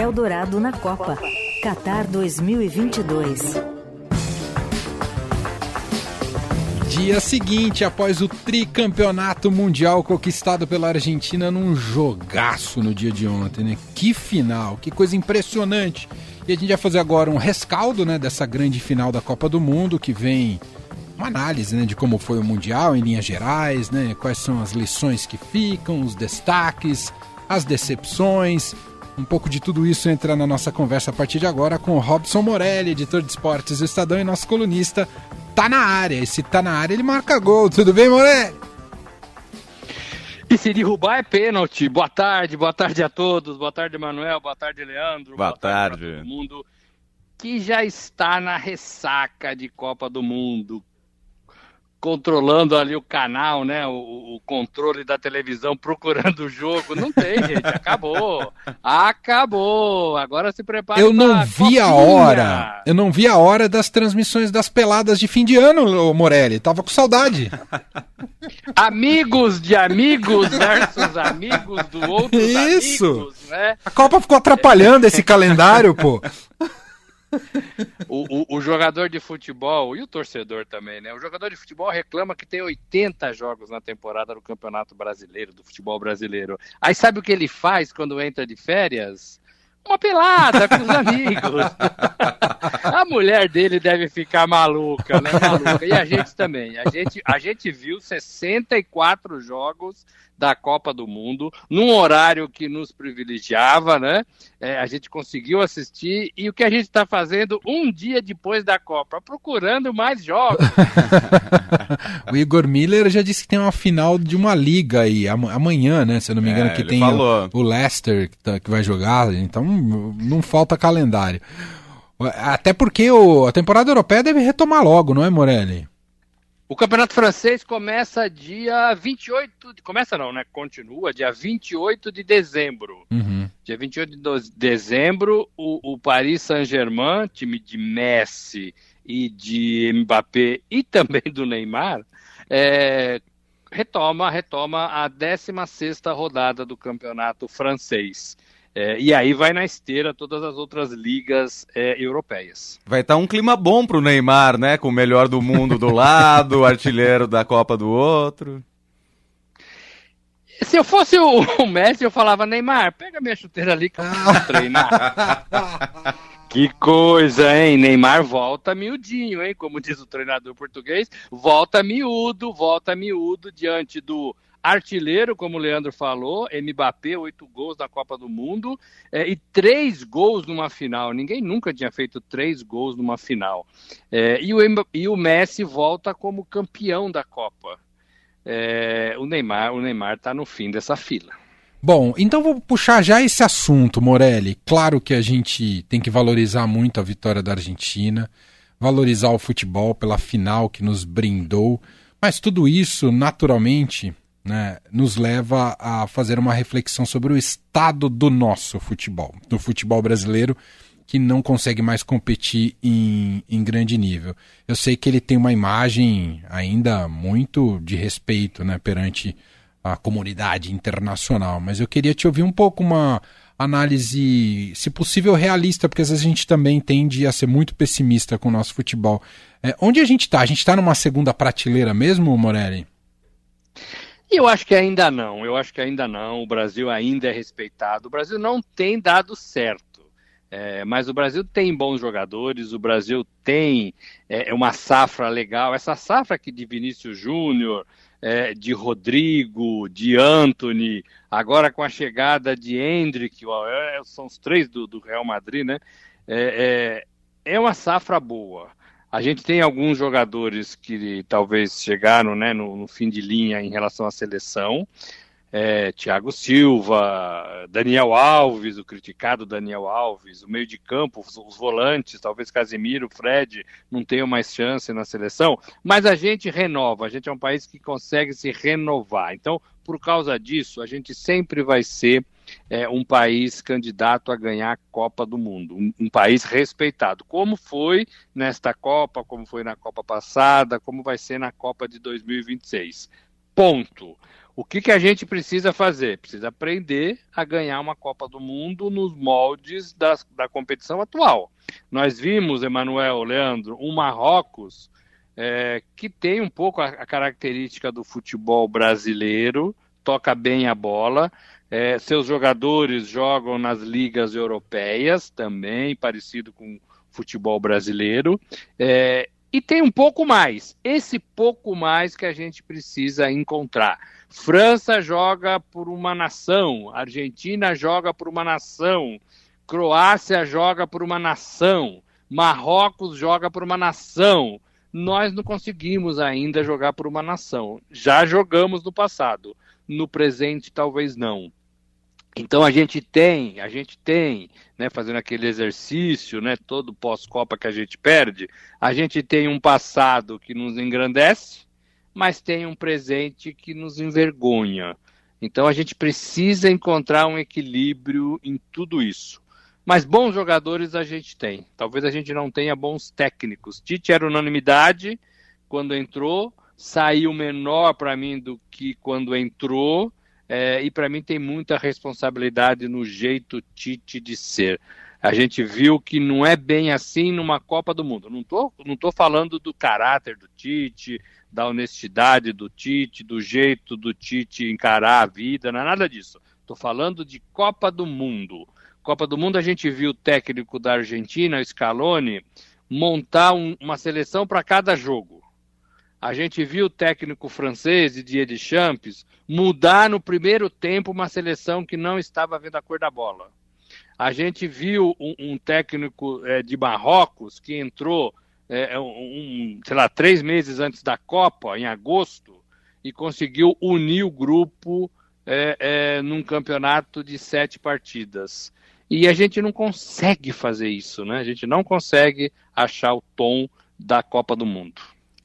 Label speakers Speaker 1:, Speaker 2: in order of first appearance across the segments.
Speaker 1: Eldorado na Copa. Qatar 2022.
Speaker 2: Dia seguinte, após o tricampeonato mundial conquistado pela Argentina num jogaço no dia de ontem, né? Que final, que coisa impressionante. E a gente vai fazer agora um rescaldo, né, dessa grande final da Copa do Mundo que vem uma análise, né, de como foi o mundial em linhas gerais, né? Quais são as lições que ficam, os destaques, as decepções, um pouco de tudo isso entra na nossa conversa a partir de agora com o Robson Morelli, editor de esportes do Estadão e nosso colunista. Tá na área. E se tá na área, ele marca gol. Tudo bem, Morelli?
Speaker 3: E se derrubar é pênalti. Boa tarde, boa tarde a todos. Boa tarde, Manuel. Boa tarde, Leandro.
Speaker 4: Boa, boa tarde.
Speaker 3: tarde todo mundo que já está na ressaca de Copa do Mundo controlando ali o canal, né? O, o, controle da televisão, procurando o jogo. Não tem, gente. Acabou. Acabou. Agora se prepara.
Speaker 2: Eu não vi a hora. Eu não vi a hora das transmissões das peladas de fim de ano, Morelli. Tava com saudade.
Speaker 3: amigos de amigos versus amigos do outro.
Speaker 2: Isso.
Speaker 3: Amigos, né?
Speaker 2: A Copa ficou atrapalhando esse calendário, pô
Speaker 3: o, o, o, jogador de futebol e o torcedor também, né? O jogador de futebol reclama que tem 80 jogos na temporada do Campeonato Brasileiro, do futebol brasileiro. Aí sabe o que ele faz quando entra de férias? Uma pelada com os amigos. a mulher dele deve ficar maluca, né? Maluca. E a gente também. A gente, a gente viu 64 jogos da Copa do Mundo, num horário que nos privilegiava, né? É, a gente conseguiu assistir e o que a gente está fazendo um dia depois da Copa? Procurando mais jogos.
Speaker 2: o Igor Miller já disse que tem uma final de uma liga aí, amanhã, né? Se eu não me engano, é, que tem o, o, Leicester que, tá, que vai jogar, então não falta calendário. Até porque o, a temporada europeia deve retomar logo, não é, Morelli?
Speaker 3: O Campeonato Francês começa dia 28. De, começa não, né? Continua dia 28 de dezembro.
Speaker 2: Uhum.
Speaker 3: Dia 28 de dezembro, o, o Paris Saint-Germain, time de Messi e de Mbappé e também do Neymar, é, retoma, retoma a 16 rodada do Campeonato Francês. É, e aí vai na esteira todas as outras ligas é, europeias.
Speaker 4: Vai estar tá um clima bom para o Neymar, né? Com o melhor do mundo do lado, o artilheiro da Copa do outro.
Speaker 3: Se eu fosse o, o Messi, eu falava, Neymar, pega minha chuteira ali que eu vou treinar. Que coisa, hein? Neymar volta miudinho, hein? Como diz o treinador português, volta miúdo, volta miúdo diante do artilheiro, como o Leandro falou, Mbappé, oito gols na Copa do Mundo é, e três gols numa final. Ninguém nunca tinha feito três gols numa final. É, e, o, e o Messi volta como campeão da Copa. É, o Neymar o Neymar está no fim dessa fila.
Speaker 2: Bom, então vou puxar já esse assunto, Morelli. Claro que a gente tem que valorizar muito a vitória da Argentina, valorizar o futebol pela final que nos brindou, mas tudo isso, naturalmente, né, nos leva a fazer uma reflexão sobre o estado do nosso futebol, do futebol brasileiro, que não consegue mais competir em, em grande nível. Eu sei que ele tem uma imagem ainda muito de respeito né, perante a comunidade internacional, mas eu queria te ouvir um pouco uma análise, se possível, realista, porque às vezes a gente também tende a ser muito pessimista com o nosso futebol. É, onde a gente está? A gente está numa segunda prateleira mesmo, Morelli?
Speaker 3: Eu acho que ainda não, eu acho que ainda não. O Brasil ainda é respeitado. O Brasil não tem dado certo. É, mas o Brasil tem bons jogadores, o Brasil tem é, uma safra legal. Essa safra aqui de Vinícius Júnior, é, de Rodrigo, de Anthony, agora com a chegada de Hendrick, é, são os três do, do Real Madrid, né? É, é, é uma safra boa. A gente tem alguns jogadores que talvez chegaram né, no, no fim de linha em relação à seleção. É, Thiago Silva, Daniel Alves, o criticado Daniel Alves, o meio de campo, os, os, volantes, talvez Casemiro, Fred, não tenham mais chance na seleção, mas a gente renova, a gente é um país que consegue se renovar. Então, por causa disso, a gente sempre vai ser é, um país candidato a ganhar a Copa do Mundo, um, um, país respeitado, como foi nesta Copa, como foi na Copa passada, como vai ser na Copa de 2026. Ponto. O que, que a gente precisa fazer? Precisa aprender a ganhar uma Copa do Mundo nos moldes da, da competição atual. Nós vimos, Emanuel, Leandro, um Marrocos é, que tem um pouco a, a, característica do futebol brasileiro, toca bem a bola. É, seus jogadores jogam nas ligas europeias também, parecido com o futebol brasileiro. É, e tem um pouco mais. Esse pouco mais que a gente precisa encontrar. França joga por uma nação, Argentina joga por uma nação, Croácia joga por uma nação, Marrocos joga por uma nação. Nós não conseguimos ainda jogar por uma nação. Já jogamos no passado, no presente talvez não. Então a gente tem, a gente tem, né, fazendo aquele exercício, né, todo pós-copa que a gente perde, a gente tem um passado que nos engrandece, mas tem um presente que nos envergonha. Então a gente precisa encontrar um equilíbrio em tudo isso. Mas bons jogadores a gente tem. Talvez a gente não tenha bons técnicos. Tite era unanimidade quando entrou, saiu menor para mim do que quando entrou, é, e para mim tem muita responsabilidade no jeito Tite de ser. A gente viu que não é bem assim numa Copa do Mundo. Não estou não tô falando do caráter do Tite, da honestidade do Tite, do jeito do Tite encarar a vida, não é nada disso. Estou falando de Copa do Mundo. Copa do Mundo a gente viu o técnico da Argentina, o Scaloni, montar um, uma seleção para cada jogo. A gente viu o técnico francês, Didier Deschamps, mudar no primeiro tempo uma seleção que não estava vendo a cor da bola. A gente viu um, um técnico é, de Marrocos que entrou é, é, um, sei lá, três meses antes da Copa, em agosto, e conseguiu unir o grupo é, é, num campeonato de sete partidas. E a gente não consegue fazer isso, né? A gente não consegue achar o tom da Copa do Mundo.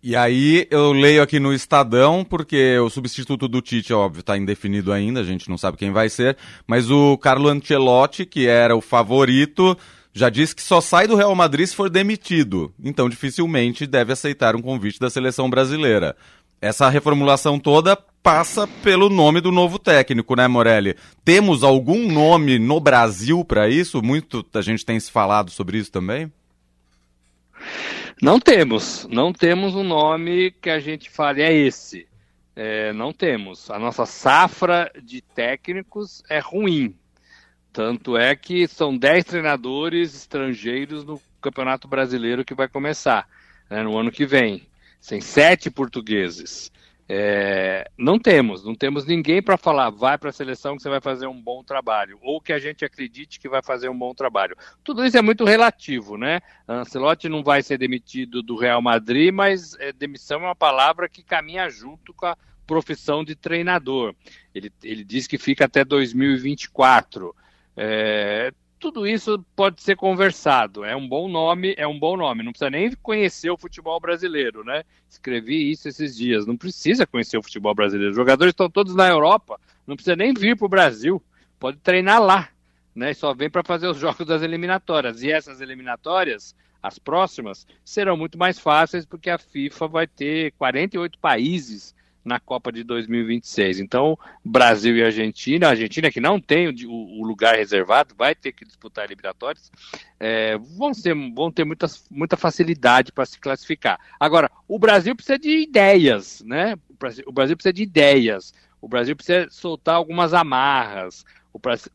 Speaker 4: E aí eu leio aqui no Estadão, porque o substituto do Tite, óbvio, está indefinido ainda, a gente não sabe quem vai ser, mas o Carlo Ancelotti, que era o favorito, já disse que só sai do Real Madrid se for demitido, então dificilmente deve aceitar um convite da seleção brasileira. Essa reformulação toda passa pelo nome do novo técnico, né, Morelli? Temos algum nome no Brasil para isso? Muito a gente tem se falado sobre isso também?
Speaker 3: Não temos, não temos um nome que a gente fale é esse. É, não temos. A nossa safra de técnicos é ruim. Tanto é que são 10 treinadores estrangeiros no Campeonato Brasileiro que vai começar né, no ano que vem. Tem sete portugueses. É, não temos, não temos ninguém para falar, vai para a seleção que você vai fazer um bom trabalho, ou que a gente acredite que vai fazer um bom trabalho. Tudo isso é muito relativo, né? Ancelotti não vai ser demitido do Real Madrid, mas é, demissão é uma palavra que caminha junto com a profissão de treinador. Ele, ele diz que fica até 2024. É, tudo isso pode ser conversado. É um bom nome, é um bom nome. Não precisa nem conhecer o futebol brasileiro, né? Escrevi isso esses dias. Não precisa conhecer o futebol brasileiro. Os jogadores estão todos na Europa. Não precisa nem vir para o Brasil. Pode treinar lá, né? E só vem para fazer os jogos das eliminatórias. E essas eliminatórias, as próximas, serão muito mais fáceis porque a FIFA vai ter 48 países na Copa de 2026. Então, Brasil e Argentina, a Argentina que não tem o, o lugar reservado, vai ter que disputar eliminatórias, é, vão, ser, vão ter muita, muita facilidade para se classificar. Agora, o Brasil precisa de ideias, né? O Brasil precisa de ideias. O Brasil precisa soltar algumas amarras.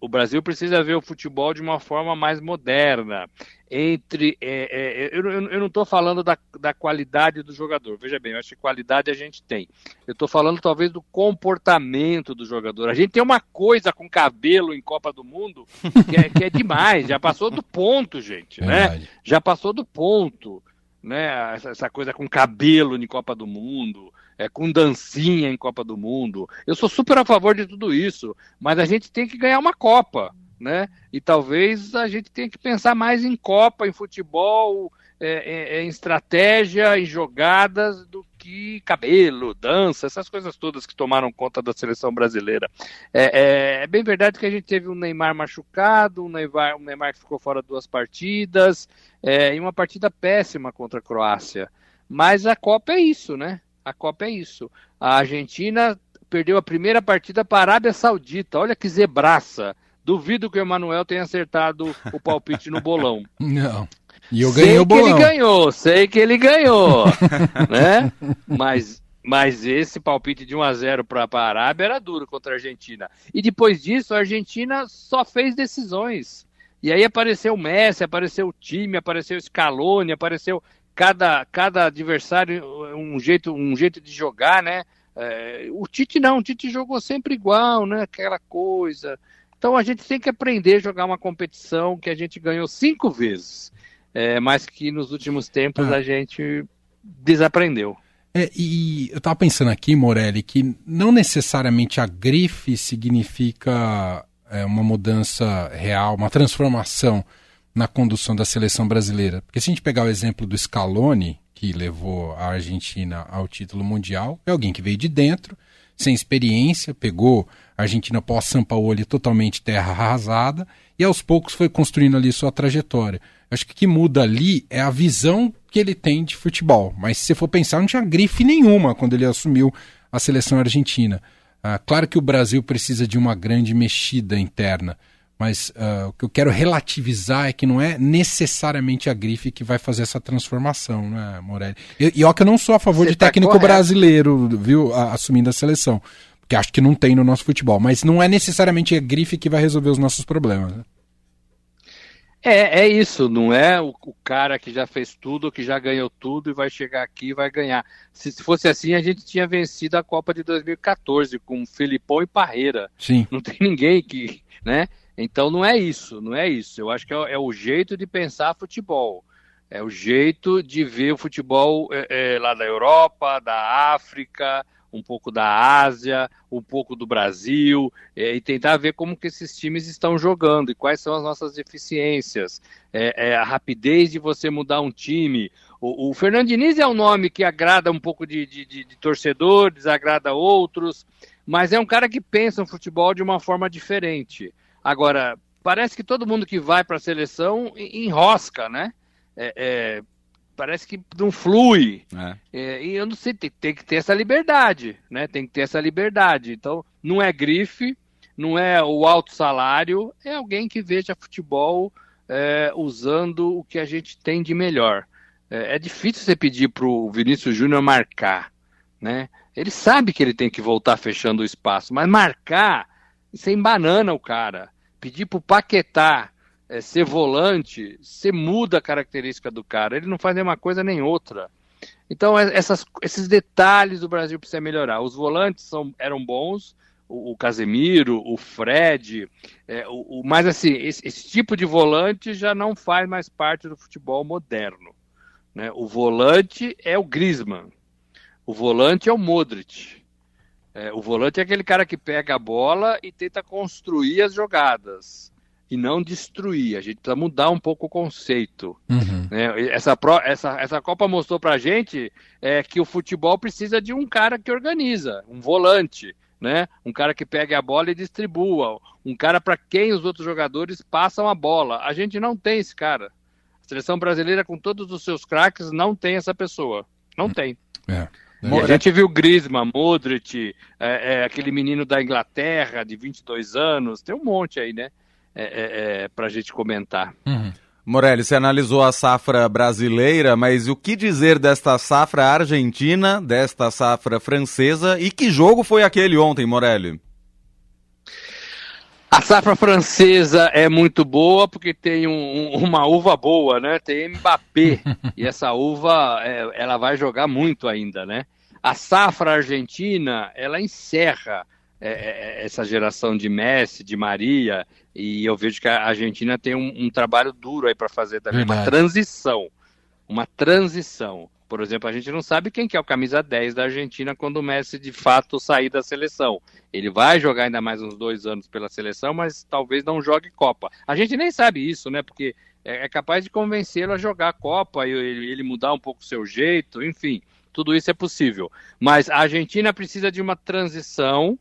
Speaker 3: O Brasil precisa ver o futebol de uma forma mais moderna. Entre, é, é, eu, eu, não estou falando da, da, qualidade do jogador. Veja bem, eu acho que qualidade a gente tem. Eu estou falando talvez do comportamento do jogador. A gente tem uma coisa com cabelo em Copa do Mundo que é, que é demais. Já passou do ponto, gente, né? Já passou do ponto, né? Essa, essa coisa com cabelo em Copa do Mundo é, com dancinha em Copa do Mundo. Eu sou super a favor de tudo isso, mas a gente tem que ganhar uma Copa, né? E talvez a gente tenha que pensar mais em Copa, em futebol, é, é, em estratégia, em jogadas, do que cabelo, dança, essas coisas todas que tomaram conta da seleção brasileira. É, é, é bem verdade que a gente teve um Neymar machucado, um Neymar, um Neymar que ficou fora duas partidas, é, e uma partida péssima contra a Croácia. Mas a Copa é isso, né? A Copa é isso. A Argentina perdeu a primeira partida para a Arábia Saudita. Olha que zebraça. Duvido que o Emanuel tenha acertado o palpite no bolão.
Speaker 2: Não. E eu ganhei sei o
Speaker 3: bolão. Sei que ele ganhou, sei que ele ganhou, né? Mas, mas esse palpite de 1 a 0 para a Arábia era duro contra a Argentina. E depois disso, a Argentina só fez decisões. E aí apareceu o Messi, apareceu o time, apareceu o Scaloni, apareceu cada, cada adversário um jeito, um jeito de jogar, né? É, o Tite não, o Tite jogou sempre igual, né? Aquela coisa. Então a gente tem que aprender a jogar uma competição que a gente ganhou cinco vezes, é, mas que nos últimos tempos ah. a gente desaprendeu.
Speaker 2: É, e eu estava pensando aqui, Morelli, que não necessariamente a grife significa é, uma mudança real, uma transformação na condução da seleção brasileira. Porque se a gente pegar o exemplo do Scaloni, que levou a Argentina ao título mundial, é alguém que veio de dentro, sem experiência, pegou a Argentina pós-Sampaoli totalmente terra arrasada e aos poucos foi construindo ali sua trajetória. Acho que o que muda ali é a visão que ele tem de futebol. Mas se você for pensar, não tinha grife nenhuma quando ele assumiu a seleção argentina. Ah, claro que o Brasil precisa de uma grande mexida interna, mas uh, o que eu quero relativizar é que não é necessariamente a grife que vai fazer essa transformação, né, Morelli? E, e ó que eu não sou a favor Você de tá técnico correto. brasileiro, viu, a, assumindo a seleção, porque acho que não tem no nosso futebol, mas não é necessariamente a grife que vai resolver os nossos problemas. Né?
Speaker 3: É, é isso, não é o, o, cara que já fez tudo, que já ganhou tudo e vai chegar aqui e vai ganhar. Se, se, fosse assim, a gente tinha vencido a Copa de 2014 com Filipão e Parreira.
Speaker 2: Sim.
Speaker 3: Não tem ninguém que, né? Então não é isso, não é isso. Eu acho que é, é o jeito de pensar futebol. É o jeito de ver o futebol é, é, lá da Europa, da África, um pouco da Ásia, um pouco do Brasil, é, e tentar ver como que esses times estão jogando e quais são as nossas deficiências. É, é a rapidez de você mudar um time. O, o Fernando Diniz é um nome que agrada um pouco de, de, de, de torcedor, desagrada outros, mas é um cara que pensa o futebol de uma forma diferente. Agora, parece que todo mundo que vai para a seleção enrosca, né? É, é, parece que não flui. É. É, e eu não sei, tem, tem, que ter essa liberdade, né? Tem que ter essa liberdade. Então, não é grife, não é o alto salário, é alguém que veja futebol é, usando o que a gente tem de melhor. É, é difícil você pedir para o Vinícius Júnior marcar, né? Ele sabe que ele tem que voltar fechando o espaço, mas marcar sem banana o cara. Pedir pro Paquetá é, ser volante, você muda a característica do cara. Ele não faz nenhuma coisa nem outra. Então, é, essas, esses detalhes o Brasil precisa melhorar. Os volantes são, eram bons, o, o Casemiro, o Fred, é, o, o, mas assim, esse, esse, tipo de volante já não faz mais parte do futebol moderno. Né? O volante é o Griezmann, o volante é o Modric, é, o volante é aquele cara que pega a bola e tenta construir as jogadas e não destruir. A gente precisa mudar um pouco o conceito. Uhum. Né? Essa, pro, essa, essa Copa mostrou pra gente é, que o futebol precisa de um cara que organiza, um volante. Né? Um cara que pegue a bola e distribua, um cara para quem os outros jogadores passam a bola. A gente não tem esse cara. A seleção brasileira, com todos os seus craques, não tem essa pessoa. Não hum. tem.
Speaker 2: É.
Speaker 3: A gente viu Griezmann, Modric, é, é, aquele menino da Inglaterra de 22 anos, tem um monte aí, né? É, é, é para a gente comentar.
Speaker 4: Uhum. Morelli, você analisou a safra brasileira, mas o que dizer desta safra argentina, desta safra francesa e que jogo foi aquele ontem, Morelli?
Speaker 3: A safra francesa é muito boa porque tem um, uma uva boa, né? Tem Mbappé e essa uva é, ela vai jogar muito ainda, né? A safra argentina ela encerra é, é, essa geração de Messi, de Maria e eu vejo que a Argentina tem um, um trabalho duro aí para fazer também, Verdade. uma transição, uma transição. Por exemplo, a gente não sabe quem que é o camisa 10 da Argentina quando o Messi de fato sair da seleção. Ele vai jogar ainda mais uns dois anos pela seleção, mas talvez não jogue Copa. A gente nem sabe isso, né? Porque é, é capaz de convencê-lo a jogar a Copa e ele mudar um pouco o seu jeito, enfim, tudo isso é possível. Mas a Argentina precisa de uma transição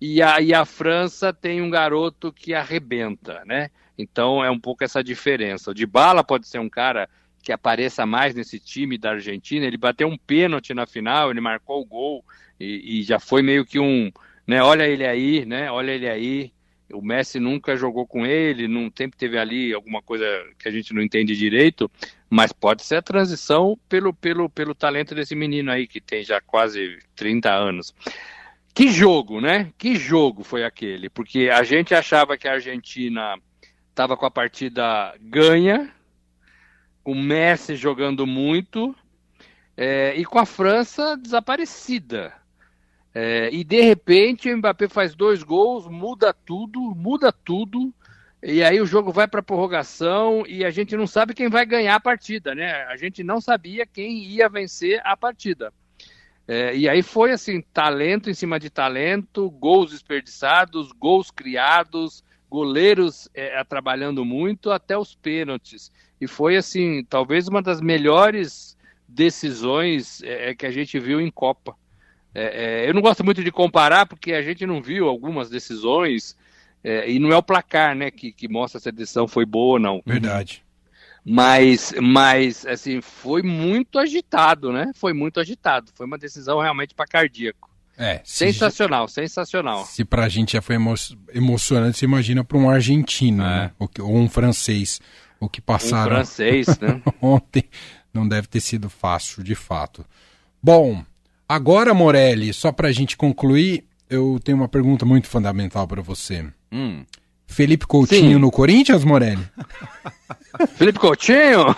Speaker 3: e a, e a França tem um garoto que arrebenta, né? Então é um pouco essa diferença. O de bala pode ser um cara que apareça mais nesse time da Argentina. Ele bateu um pênalti na final, ele marcou o gol e, e já foi meio que um, né? Olha ele aí, né? Olha ele aí. O Messi nunca jogou com ele, não sempre teve ali alguma coisa que a gente não entende direito, mas pode ser a transição pelo, pelo, pelo talento desse menino aí, que tem já quase 30 anos. Que jogo, né? Que jogo foi aquele? Porque a gente achava que a Argentina estava com a partida ganha, com o Messi jogando muito, é, e com a França desaparecida. É, e de repente o Mbappé faz dois gols, muda tudo, muda tudo. E aí o jogo vai para prorrogação e a gente não sabe quem vai ganhar a partida, né? A gente não sabia quem ia vencer a partida. É, e aí foi assim, talento em cima de talento, gols desperdiçados, gols criados, goleiros é, trabalhando muito até os pênaltis. E foi assim, talvez uma das melhores decisões é, que a gente viu em Copa. É, é, eu não gosto muito de comparar porque a gente não viu algumas decisões é, e não é o placar, né, que, que mostra se a decisão foi boa ou não.
Speaker 2: Verdade.
Speaker 3: Mas, mas, assim, foi muito agitado, né? Foi muito agitado. Foi uma decisão realmente para cardíaco.
Speaker 2: É,
Speaker 3: sensacional, sensacional.
Speaker 2: Se pra gente já foi emo emocionante, você imagina para um argentino,
Speaker 3: É.
Speaker 2: né? Ou um francês. O que passaram
Speaker 3: francês, né?
Speaker 2: ontem não deve ter sido fácil, de fato. Bom, agora, Morelli, só pra gente concluir, eu tenho uma pergunta muito fundamental pra você.
Speaker 4: Hum.
Speaker 2: Felipe Coutinho
Speaker 3: Sim.
Speaker 2: no Corinthians, Morelli?
Speaker 3: Felipe Coutinho?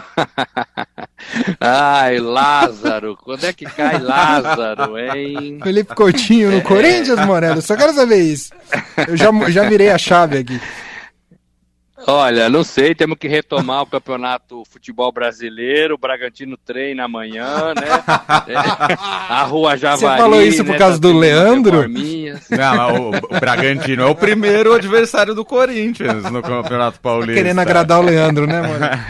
Speaker 3: Ai, Lázaro, quando é que cai Lázaro, hein?
Speaker 2: Felipe Coutinho no Corinthians, Morelli? Eu Só quero saber isso. Eu já, já virei a chave aqui.
Speaker 3: Olha, não sei, temos que retomar o campeonato futebol brasileiro. O Bragantino treina amanhã, né? É, a Rua Javari.
Speaker 2: falou isso por
Speaker 3: né,
Speaker 2: causa do
Speaker 3: tendo
Speaker 2: Leandro?
Speaker 4: Não, o, o Bragantino é o primeiro adversário do Corinthians no Campeonato Paulista.
Speaker 2: Querendo agradar o Leandro, né, Morelli?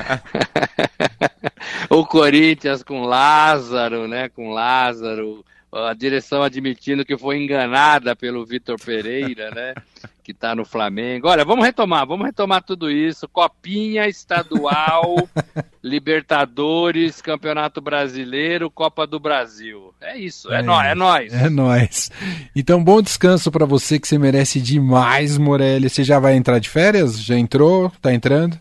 Speaker 3: o Corinthians com Lázaro, né? Com Lázaro, a direção admitindo que foi enganada pelo Vitor Pereira, né? Que tá no Flamengo. Olha, vamos retomar, vamos retomar tudo isso. Copinha estadual, Libertadores, Campeonato Brasileiro, Copa do Brasil. É isso, é,
Speaker 2: É
Speaker 3: nóis, é nóis.
Speaker 2: É nóis. Então, bom descanso pra você que você merece demais, Morelli. Você já vai entrar de férias? Já entrou? Tá entrando?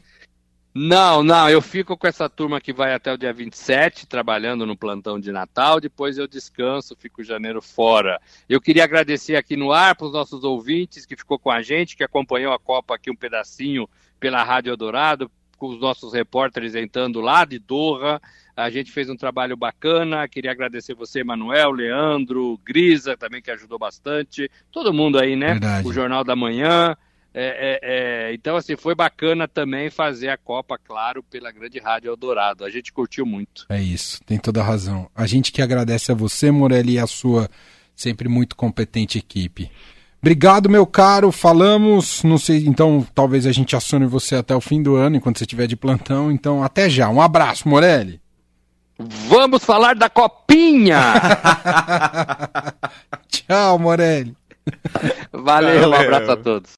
Speaker 3: Não, não, eu fico com essa turma que vai até o dia 27, trabalhando no plantão de Natal, depois eu descanso, fico janeiro fora. Eu queria agradecer aqui no ar para os nossos ouvintes que ficou com a gente, que acompanhou a Copa aqui um pedacinho pela Rádio Eldorado, com os nossos repórteres entrando lá de Doha. A gente fez um trabalho bacana, queria agradecer você, Manuel, Leandro, Grisa também, que ajudou bastante, todo mundo aí, né?
Speaker 2: Verdade.
Speaker 3: O Jornal da Manhã. É, é, é, então, assim, foi bacana também fazer a Copa, claro, pela grande rádio Eldorado. A gente curtiu muito.
Speaker 2: É isso, tem toda a razão. A gente que agradece a você, Morelli, e a sua sempre muito competente equipe. Obrigado, meu caro. Falamos, não sei, então talvez a gente acione você até o fim do ano, enquanto você estiver de plantão. Então, até já. Um abraço, Morelli.
Speaker 3: Vamos falar da Copinha!
Speaker 2: Tchau, Morelli.
Speaker 3: Valeu, um
Speaker 4: Valeu.
Speaker 3: abraço a todos.